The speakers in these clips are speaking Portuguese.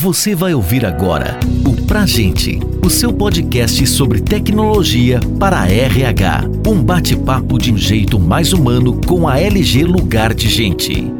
Você vai ouvir agora o Pra Gente, o seu podcast sobre tecnologia para a RH. Um bate-papo de um jeito mais humano com a LG Lugar de Gente.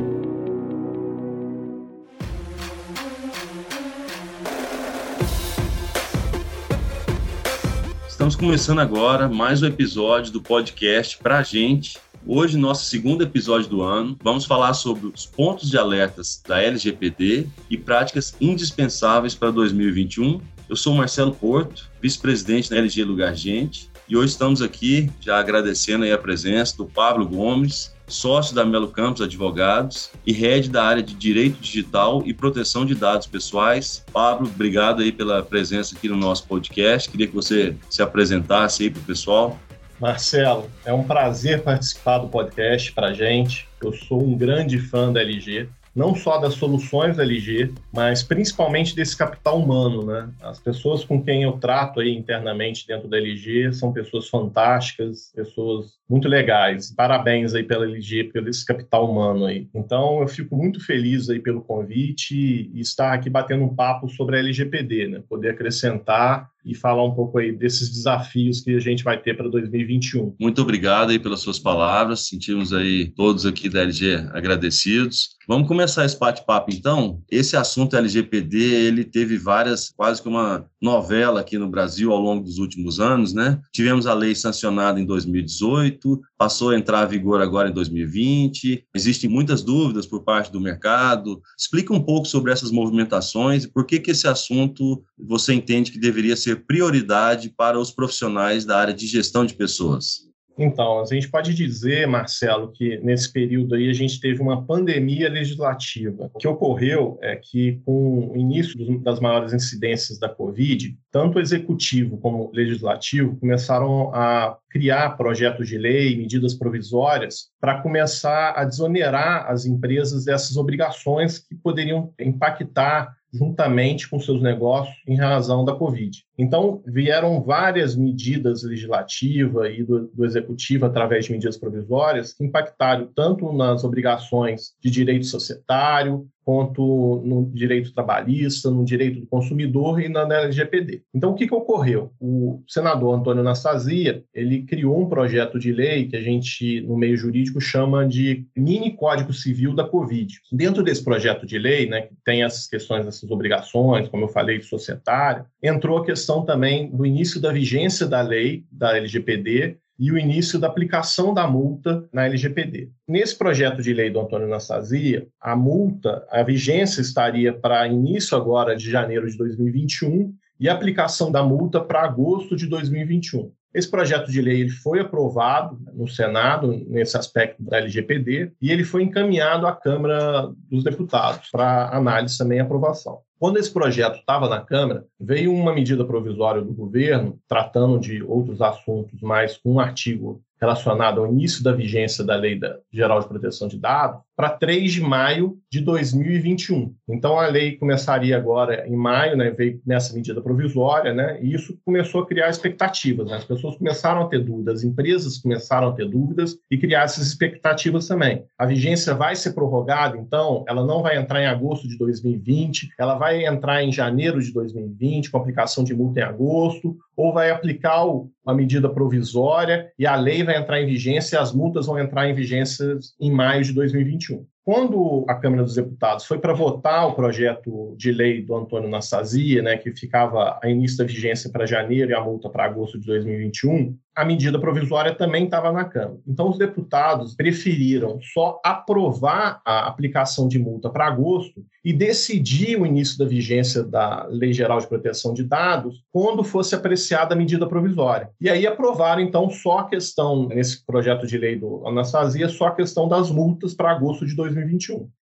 Estamos começando agora mais um episódio do podcast Pra Gente, Hoje, nosso segundo episódio do ano, vamos falar sobre os pontos de alertas da LGPD e práticas indispensáveis para 2021. Eu sou Marcelo Porto, vice-presidente da LG Lugar Gente, e hoje estamos aqui já agradecendo a presença do Pablo Gomes, sócio da Melo Campos Advogados e head da área de Direito Digital e Proteção de Dados Pessoais. Pablo, obrigado aí pela presença aqui no nosso podcast. Queria que você se apresentasse aí para o pessoal. Marcelo, é um prazer participar do podcast para gente. Eu sou um grande fã da LG, não só das soluções da LG, mas principalmente desse capital humano, né? As pessoas com quem eu trato aí internamente dentro da LG são pessoas fantásticas, pessoas muito legais. Parabéns aí pela LG, pelo esse capital humano aí. Então, eu fico muito feliz aí pelo convite e estar aqui batendo um papo sobre a LGPD, né? Poder acrescentar e falar um pouco aí desses desafios que a gente vai ter para 2021. Muito obrigado aí pelas suas palavras. Sentimos aí todos aqui da LG agradecidos. Vamos começar esse bate-papo então. Esse assunto LGPD, ele teve várias, quase que uma novela aqui no Brasil ao longo dos últimos anos, né? Tivemos a lei sancionada em 2018, passou a entrar em vigor agora em 2020. Existem muitas dúvidas por parte do mercado. Explica um pouco sobre essas movimentações e por que que esse assunto você entende que deveria ser prioridade para os profissionais da área de gestão de pessoas. Então, a gente pode dizer, Marcelo, que nesse período aí a gente teve uma pandemia legislativa. O que ocorreu é que, com o início das maiores incidências da Covid, tanto o executivo como o legislativo começaram a criar projetos de lei, medidas provisórias, para começar a desonerar as empresas dessas obrigações que poderiam impactar juntamente com seus negócios em razão da Covid. Então, vieram várias medidas legislativas e do, do, executivo através de medidas provisórias que impactaram tanto nas obrigações de direito societário, quanto no direito trabalhista, no direito do consumidor e na LGPD. Então, o que, que ocorreu? O senador Antônio Anastasia, ele criou um projeto de lei que a gente, no meio jurídico, chama de mini Código Civil da Covid. Dentro desse projeto de lei, né, que tem essas questões, essas obrigações, como eu falei, societária, entrou a questão também do início da vigência da lei, da LGPD, e o início da aplicação da multa na LGPD. Nesse projeto de lei do Antônio Anastasia, a multa, a vigência estaria para início agora de janeiro de 2021 e a aplicação da multa para agosto de 2021. Esse projeto de lei ele foi aprovado no Senado, nesse aspecto da LGPD, e ele foi encaminhado à Câmara dos Deputados para análise também e aprovação. Quando esse projeto estava na Câmara, veio uma medida provisória do governo tratando de outros assuntos, mas com um artigo relacionado ao início da vigência da Lei Geral de Proteção de Dados, para 3 de maio de 2021. Então a lei começaria agora em maio, né, veio nessa medida provisória, né, e isso começou a criar expectativas. Né, as pessoas começaram a ter dúvidas, as empresas começaram a ter dúvidas e criar essas expectativas também. A vigência vai ser prorrogada, então ela não vai entrar em agosto de 2020, ela vai entrar em janeiro de 2020 com aplicação de multa em agosto, ou vai aplicar uma medida provisória e a lei vai entrar em vigência e as multas vão entrar em vigência em maio de 2021. Quando a Câmara dos Deputados foi para votar o projeto de lei do Antônio Anastasia, né, que ficava a início da vigência para janeiro e a multa para agosto de 2021, a medida provisória também estava na Câmara. Então, os deputados preferiram só aprovar a aplicação de multa para agosto e decidir o início da vigência da Lei Geral de Proteção de Dados quando fosse apreciada a medida provisória. E aí aprovaram, então, só a questão, nesse projeto de lei do Anastasia, só a questão das multas para agosto de 2021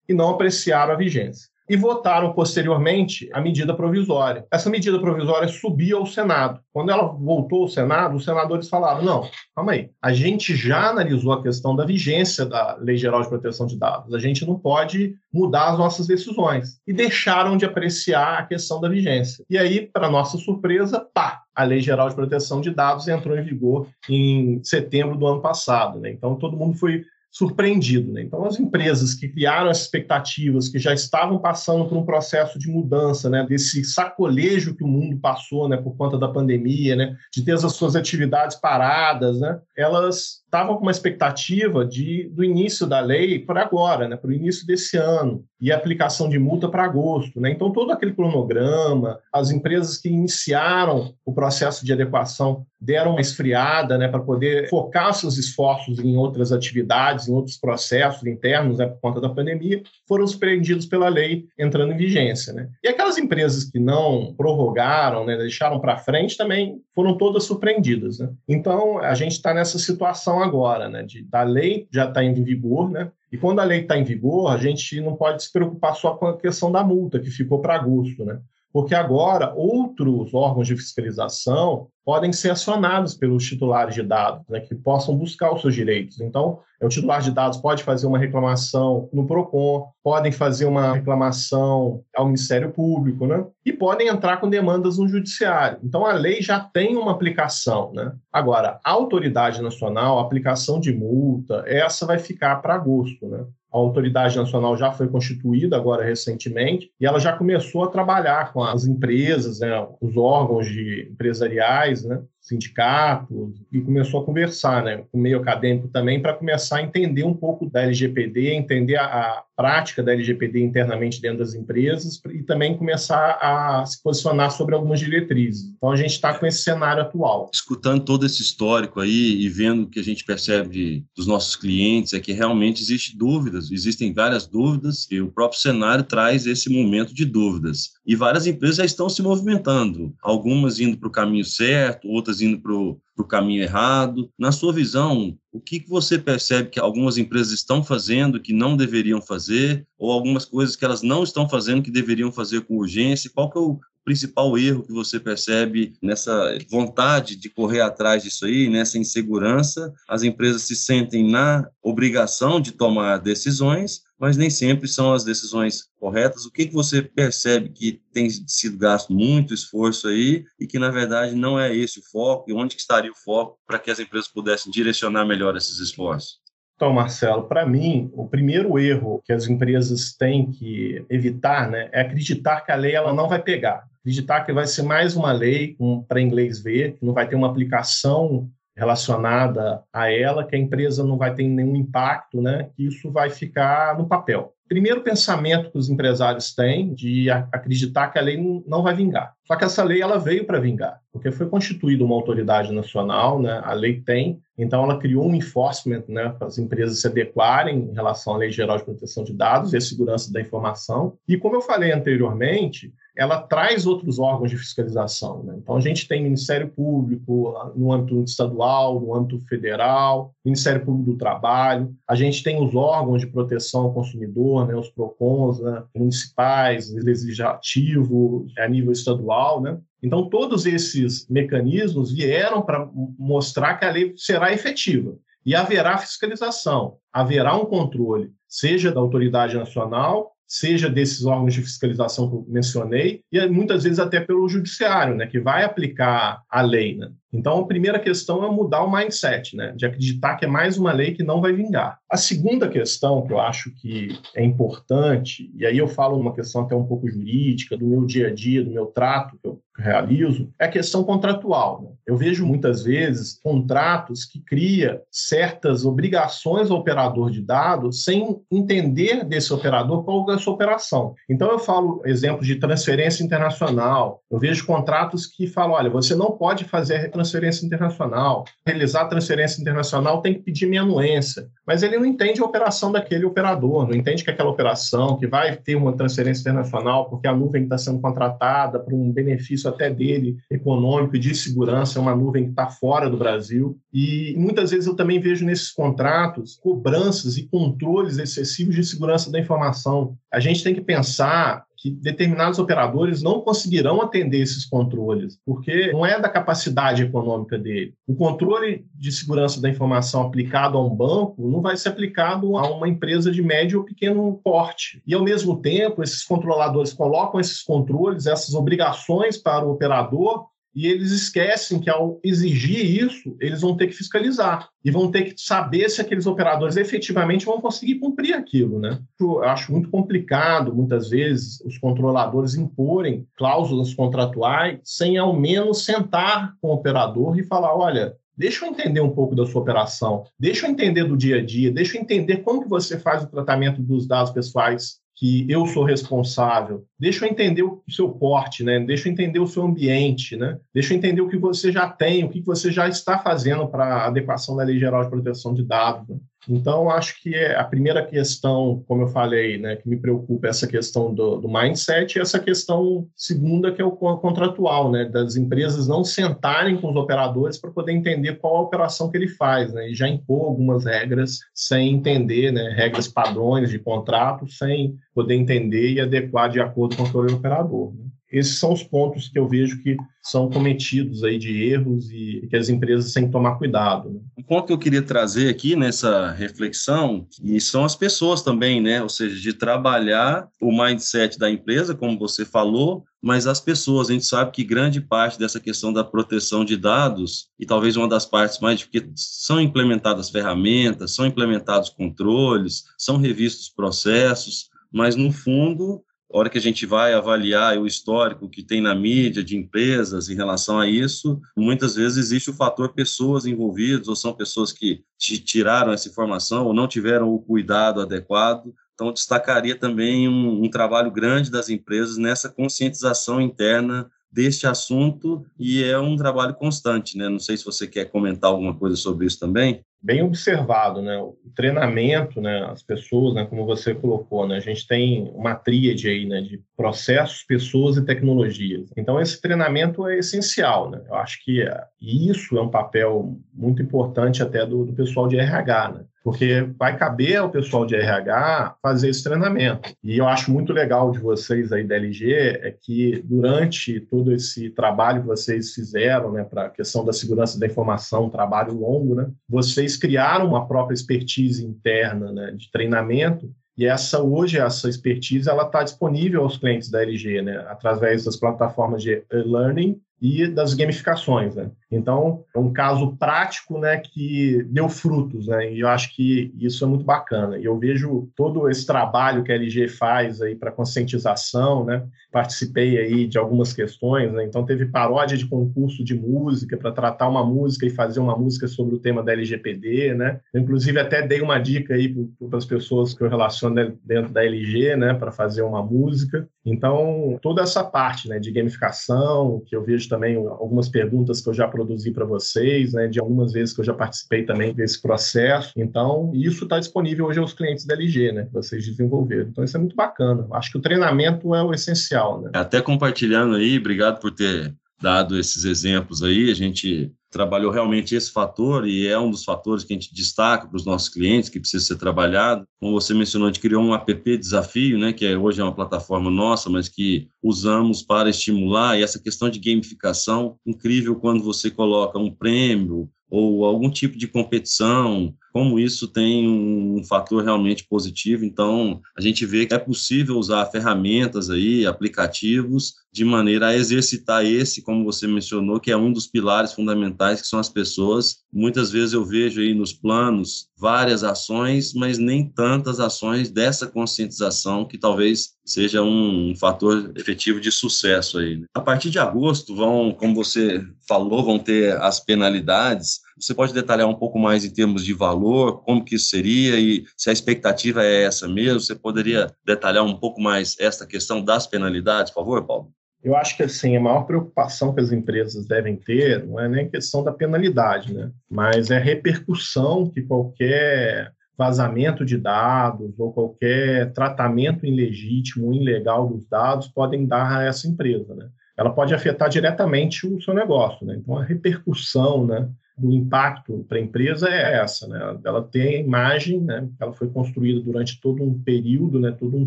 e não apreciaram a vigência e votaram posteriormente a medida provisória. Essa medida provisória subiu ao Senado. Quando ela voltou ao Senado, os senadores falaram: não, calma aí, a gente já analisou a questão da vigência da Lei Geral de Proteção de Dados, a gente não pode mudar as nossas decisões. E deixaram de apreciar a questão da vigência. E aí, para nossa surpresa, pá, a Lei Geral de Proteção de Dados entrou em vigor em setembro do ano passado. Né? Então, todo mundo foi surpreendido. Né? Então, as empresas que criaram as expectativas, que já estavam passando por um processo de mudança, né, desse sacolejo que o mundo passou né, por conta da pandemia, né, de ter as suas atividades paradas, né, elas estavam com uma expectativa de, do início da lei para agora, né, para o início desse ano, e aplicação de multa para agosto. Né? Então, todo aquele cronograma, as empresas que iniciaram o processo de adequação deram uma esfriada né, para poder focar seus esforços em outras atividades, em outros processos internos né, por conta da pandemia, foram surpreendidos pela lei entrando em vigência. Né? E aquelas empresas que não prorrogaram, né, deixaram para frente, também foram todas surpreendidas. Né? Então, a gente está nessa situação agora, né, de, da lei já está em vigor, né? E quando a lei está em vigor, a gente não pode se preocupar só com a questão da multa, que ficou para agosto, né? Porque agora outros órgãos de fiscalização podem ser acionados pelos titulares de dados, né, que possam buscar os seus direitos. Então, o titular de dados pode fazer uma reclamação no PROCON, podem fazer uma reclamação ao Ministério Público, né, e podem entrar com demandas no Judiciário. Então, a lei já tem uma aplicação. Né? Agora, a autoridade nacional, a aplicação de multa, essa vai ficar para agosto. Né? A autoridade nacional já foi constituída agora recentemente e ela já começou a trabalhar com as empresas, né, os órgãos de empresariais, né, sindicatos, e começou a conversar né, com o meio acadêmico também para começar a entender um pouco da LGPD, entender a, a, prática da LGPD internamente dentro das empresas e também começar a se posicionar sobre algumas diretrizes. Então, a gente está com esse cenário atual. Escutando todo esse histórico aí e vendo o que a gente percebe dos nossos clientes é que realmente existe dúvidas, existem várias dúvidas e o próprio cenário traz esse momento de dúvidas. E várias empresas já estão se movimentando, algumas indo para o caminho certo, outras indo para o caminho errado. Na sua visão, o que, que você percebe que algumas empresas estão fazendo que não deveriam fazer, ou algumas coisas que elas não estão fazendo que deveriam fazer com urgência? Qual que é o principal erro que você percebe nessa vontade de correr atrás disso aí, nessa insegurança? As empresas se sentem na obrigação de tomar decisões, mas nem sempre são as decisões corretas. O que, que você percebe que tem sido gasto muito esforço aí e que, na verdade, não é esse o foco? E onde que estaria o foco para que as empresas pudessem direcionar melhor esses esforços? Então, Marcelo, para mim, o primeiro erro que as empresas têm que evitar né, é acreditar que a lei ela não vai pegar. Acreditar que vai ser mais uma lei um, para inglês ver, não vai ter uma aplicação relacionada a ela, que a empresa não vai ter nenhum impacto, né? que isso vai ficar no papel. Primeiro pensamento que os empresários têm de acreditar que a lei não vai vingar. Só que essa lei ela veio para vingar, porque foi constituída uma autoridade nacional, né? a lei tem, então ela criou um enforcement né, para as empresas se adequarem em relação à Lei Geral de Proteção de Dados e a segurança da informação. E como eu falei anteriormente, ela traz outros órgãos de fiscalização. Né? Então, a gente tem Ministério Público no âmbito estadual, no âmbito federal, Ministério Público do Trabalho, a gente tem os órgãos de proteção ao consumidor, né? os PROCONs né? municipais, legislativo, a nível estadual. Né? Então, todos esses mecanismos vieram para mostrar que a lei será efetiva. E haverá fiscalização, haverá um controle, seja da autoridade nacional, seja desses órgãos de fiscalização que eu mencionei, e muitas vezes até pelo judiciário, né, que vai aplicar a lei. Né? Então, a primeira questão é mudar o mindset, né, de acreditar que é mais uma lei que não vai vingar. A segunda questão que eu acho que é importante, e aí eu falo uma questão até um pouco jurídica, do meu dia a dia, do meu trato que eu realizo, é a questão contratual. Né? Eu vejo muitas vezes contratos que cria certas obrigações ao operador de dados sem entender desse operador qual é a sua operação. Então eu falo exemplos de transferência internacional. Eu vejo contratos que falam, olha, você não pode fazer transferência internacional. Realizar transferência internacional tem que pedir minha anuência. Mas ele não entende a operação daquele operador, não entende que aquela operação, que vai ter uma transferência internacional porque a nuvem está sendo contratada para um benefício até dele econômico e de segurança, é uma nuvem que está fora do Brasil. E muitas vezes eu também vejo nesses contratos cobranças e controles excessivos de segurança da informação. A gente tem que pensar que determinados operadores não conseguirão atender esses controles, porque não é da capacidade econômica dele. O controle de segurança da informação aplicado a um banco não vai ser aplicado a uma empresa de médio ou pequeno porte. E, ao mesmo tempo, esses controladores colocam esses controles, essas obrigações para o operador e eles esquecem que ao exigir isso, eles vão ter que fiscalizar. E vão ter que saber se aqueles operadores efetivamente vão conseguir cumprir aquilo, né? Eu acho muito complicado, muitas vezes, os controladores imporem cláusulas contratuais sem ao menos sentar com o operador e falar, olha, Deixa eu entender um pouco da sua operação, deixa eu entender do dia a dia, deixa eu entender como que você faz o tratamento dos dados pessoais que eu sou responsável. Deixa eu entender o seu porte, né? Deixa eu entender o seu ambiente, né? Deixa eu entender o que você já tem, o que você já está fazendo para adequação da Lei Geral de Proteção de Dados. Né? Então, acho que é a primeira questão, como eu falei, né, que me preocupa é essa questão do, do mindset e essa questão segunda, que é o contratual, né, das empresas não sentarem com os operadores para poder entender qual a operação que ele faz, né, e já impor algumas regras sem entender, né, regras padrões de contrato, sem poder entender e adequar de acordo com o operador. Né esses são os pontos que eu vejo que são cometidos aí de erros e que as empresas têm que tomar cuidado. Né? Um ponto que eu queria trazer aqui nessa reflexão e são as pessoas também, né? Ou seja, de trabalhar o mindset da empresa, como você falou, mas as pessoas, a gente sabe que grande parte dessa questão da proteção de dados, e talvez uma das partes mais, porque são implementadas ferramentas, são implementados controles, são revistos processos, mas no fundo a hora que a gente vai avaliar o histórico que tem na mídia de empresas em relação a isso, muitas vezes existe o fator pessoas envolvidas, ou são pessoas que tiraram essa informação ou não tiveram o cuidado adequado. Então, destacaria também um, um trabalho grande das empresas nessa conscientização interna deste assunto e é um trabalho constante, né? Não sei se você quer comentar alguma coisa sobre isso também bem observado, né? O treinamento, né? As pessoas, né? Como você colocou, né? A gente tem uma tríade aí, né? De processos, pessoas e tecnologias. Então esse treinamento é essencial, né? Eu acho que isso é um papel muito importante até do, do pessoal de RH, né? porque vai caber ao pessoal de RH fazer esse treinamento. E eu acho muito legal de vocês aí da LG é que durante todo esse trabalho que vocês fizeram, né, para a questão da segurança da informação, um trabalho longo, né, vocês criaram uma própria expertise interna, né, de treinamento e essa hoje essa expertise ela está disponível aos clientes da LG, né, através das plataformas de e-learning e das gamificações, né? Então, é um caso prático, né, que deu frutos, né? E eu acho que isso é muito bacana. E eu vejo todo esse trabalho que a LG faz aí para conscientização, né? Participei aí de algumas questões, né? Então teve paródia de concurso de música para tratar uma música e fazer uma música sobre o tema da LGPD, né? Eu, inclusive até dei uma dica aí para as pessoas que eu relaciono dentro da LG, né, para fazer uma música. Então, toda essa parte, né, de gamificação, que eu vejo também algumas perguntas que eu já produzi para vocês, né, de algumas vezes que eu já participei também desse processo. Então, isso está disponível hoje aos clientes da LG, né, que vocês desenvolveram. Então, isso é muito bacana. Acho que o treinamento é o essencial. Né? Até compartilhando aí, obrigado por ter dado esses exemplos aí. A gente trabalhou realmente esse fator e é um dos fatores que a gente destaca para os nossos clientes que precisa ser trabalhado. Como você mencionou, a gente criou um app desafio, né, que é, hoje é uma plataforma nossa, mas que usamos para estimular e essa questão de gamificação incrível quando você coloca um prêmio ou algum tipo de competição como isso tem um fator realmente positivo. Então, a gente vê que é possível usar ferramentas aí, aplicativos, de maneira a exercitar esse, como você mencionou, que é um dos pilares fundamentais, que são as pessoas. Muitas vezes eu vejo aí nos planos várias ações, mas nem tantas ações dessa conscientização, que talvez seja um, fator efetivo de sucesso aí. Né? A partir de agosto vão, como você falou, vão ter as penalidades. Você pode detalhar um pouco mais em termos de valor, como que isso seria e se a expectativa é essa mesmo? Você poderia detalhar um pouco mais esta questão das penalidades, por favor, Paulo? Eu acho que assim a maior preocupação que as empresas devem ter não é nem questão da penalidade, né? Mas é a repercussão que qualquer vazamento de dados ou qualquer tratamento ilegítimo, ilegal dos dados podem dar a essa empresa, né? Ela pode afetar diretamente o seu negócio, né? Então a repercussão, né? Do impacto para a empresa é essa, né? Ela tem a imagem, né? Ela foi construída durante todo um período, né? Todo um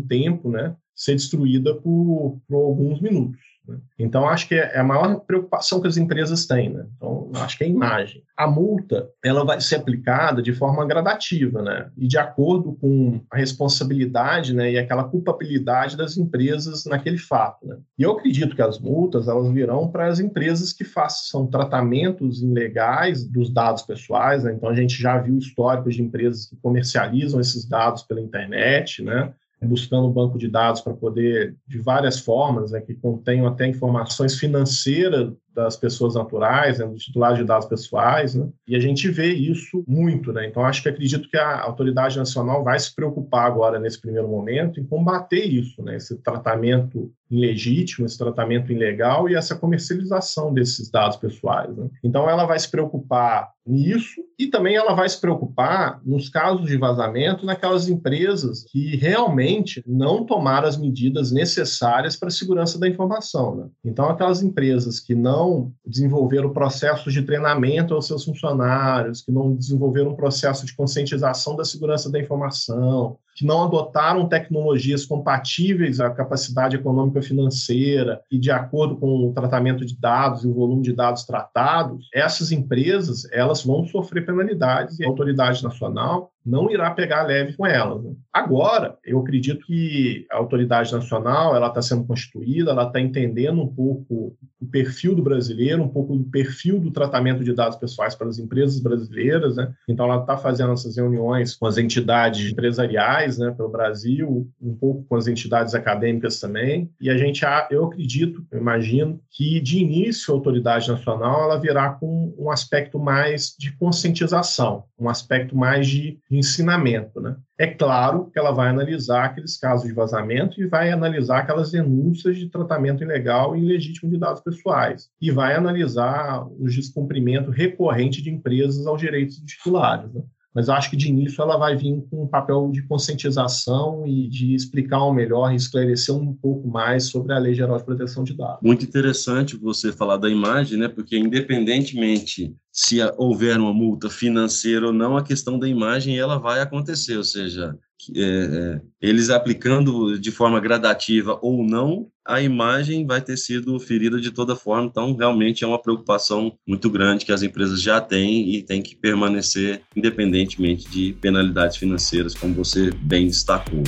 tempo, né? ser destruída por, por alguns minutos. Né? Então, acho que é a maior preocupação que as empresas têm. Né? Então, acho que é a imagem. A multa ela vai ser aplicada de forma gradativa né? e de acordo com a responsabilidade né? e aquela culpabilidade das empresas naquele fato. Né? E eu acredito que as multas elas virão para as empresas que façam tratamentos ilegais dos dados pessoais. Né? Então, a gente já viu históricos de empresas que comercializam esses dados pela internet, né? Buscando um banco de dados para poder, de várias formas, né, que contenham até informações financeiras das pessoas naturais, né, dos titulares de dados pessoais, né? e a gente vê isso muito. Né? Então, acho que acredito que a autoridade nacional vai se preocupar agora, nesse primeiro momento, em combater isso, né? esse tratamento ilegítimo, esse tratamento ilegal e essa comercialização desses dados pessoais. Né? Então, ela vai se preocupar nisso e também ela vai se preocupar nos casos de vazamento naquelas empresas que realmente não tomaram as medidas necessárias para a segurança da informação. Né? Então, aquelas empresas que não desenvolveram processos de treinamento aos seus funcionários, que não desenvolveram um processo de conscientização da segurança da informação, que não adotaram tecnologias compatíveis à capacidade econômica financeira e de acordo com o tratamento de dados e o volume de dados tratados, essas empresas elas vão sofrer penalidades e a autoridade nacional não irá pegar leve com elas. Né? Agora, eu acredito que a autoridade nacional ela está sendo constituída, ela está entendendo um pouco o perfil do brasileiro, um pouco do perfil do tratamento de dados pessoais para as empresas brasileiras, né? Então, ela está fazendo essas reuniões com as entidades empresariais né, pelo Brasil, um pouco com as entidades acadêmicas também. E a gente, eu acredito, eu imagino, que de início a autoridade nacional ela virá com um aspecto mais de conscientização, um aspecto mais de ensinamento, né? É claro que ela vai analisar aqueles casos de vazamento e vai analisar aquelas denúncias de tratamento ilegal e ilegítimo de dados pessoais. E vai analisar o descumprimento recorrente de empresas aos direitos dos titulares. Né? Mas eu acho que de início ela vai vir com um papel de conscientização e de explicar um melhor, esclarecer um pouco mais sobre a Lei Geral de Proteção de Dados. Muito interessante você falar da imagem, né? Porque independentemente se houver uma multa financeira ou não, a questão da imagem ela vai acontecer, ou seja, é, é, eles aplicando de forma gradativa ou não, a imagem vai ter sido ferida de toda forma. Então, realmente é uma preocupação muito grande que as empresas já têm e tem que permanecer independentemente de penalidades financeiras, como você bem destacou.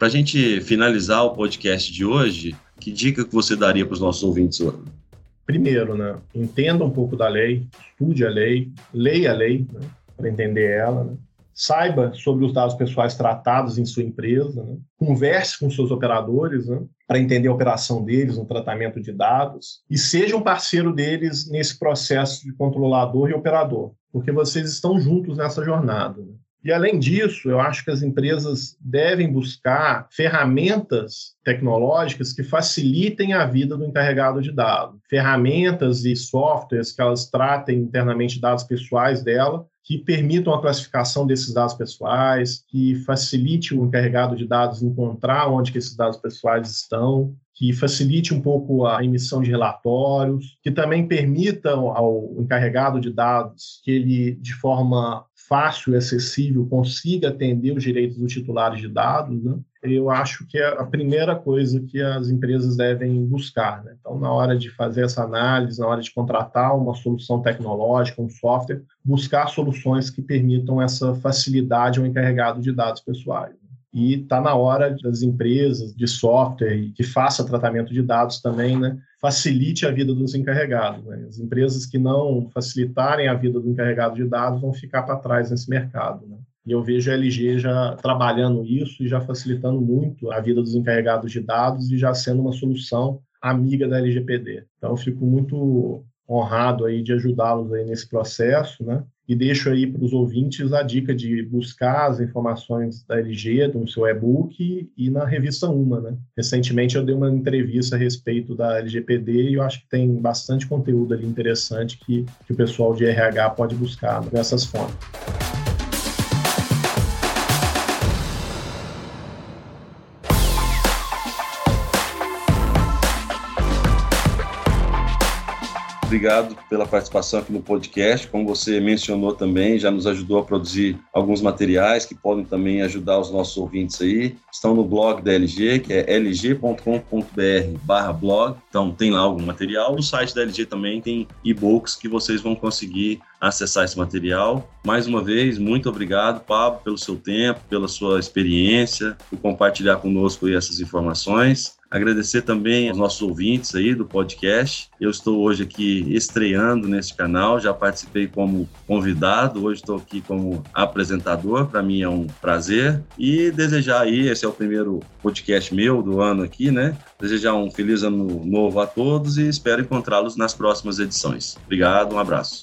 Para a gente finalizar o podcast de hoje, que dica que você daria para os nossos ouvintes hoje? Primeiro, né, entenda um pouco da lei, estude a lei, leia a lei né, para entender ela, né? saiba sobre os dados pessoais tratados em sua empresa, né? converse com seus operadores né? para entender a operação deles no tratamento de dados e seja um parceiro deles nesse processo de controlador e operador, porque vocês estão juntos nessa jornada. E, além disso, eu acho que as empresas devem buscar ferramentas tecnológicas que facilitem a vida do encarregado de dados. Ferramentas e softwares que elas tratem internamente dados pessoais dela, que permitam a classificação desses dados pessoais, que facilite o encarregado de dados encontrar onde que esses dados pessoais estão, que facilite um pouco a emissão de relatórios, que também permitam ao encarregado de dados que ele, de forma fácil e acessível consiga atender os direitos dos titulares de dados, né? eu acho que é a primeira coisa que as empresas devem buscar. Né? Então, na hora de fazer essa análise, na hora de contratar uma solução tecnológica, um software, buscar soluções que permitam essa facilidade ao encarregado de dados pessoais e está na hora das empresas de software que faça tratamento de dados também, né, facilite a vida dos encarregados. Né? As empresas que não facilitarem a vida do encarregado de dados vão ficar para trás nesse mercado. Né? E eu vejo a LG já trabalhando isso e já facilitando muito a vida dos encarregados de dados e já sendo uma solução amiga da LGPD. Então, eu fico muito honrado aí de ajudá-los aí nesse processo, né? E deixo aí para os ouvintes a dica de buscar as informações da LG no seu e-book e na revista Uma, né? Recentemente eu dei uma entrevista a respeito da LGPD e eu acho que tem bastante conteúdo ali interessante que, que o pessoal de RH pode buscar nessas fontes. Obrigado pela participação aqui no podcast. Como você mencionou também, já nos ajudou a produzir alguns materiais que podem também ajudar os nossos ouvintes aí. Estão no blog da LG, que é lg.com.br/blog. Então tem lá algum material. No site da LG também tem e-books que vocês vão conseguir acessar esse material. Mais uma vez, muito obrigado, Pablo, pelo seu tempo, pela sua experiência, por compartilhar conosco essas informações. Agradecer também aos nossos ouvintes aí do podcast. Eu estou hoje aqui estreando nesse canal, já participei como convidado, hoje estou aqui como apresentador, para mim é um prazer. E desejar aí, esse é o primeiro podcast meu do ano aqui, né? Desejar um feliz ano novo a todos e espero encontrá-los nas próximas edições. Obrigado, um abraço.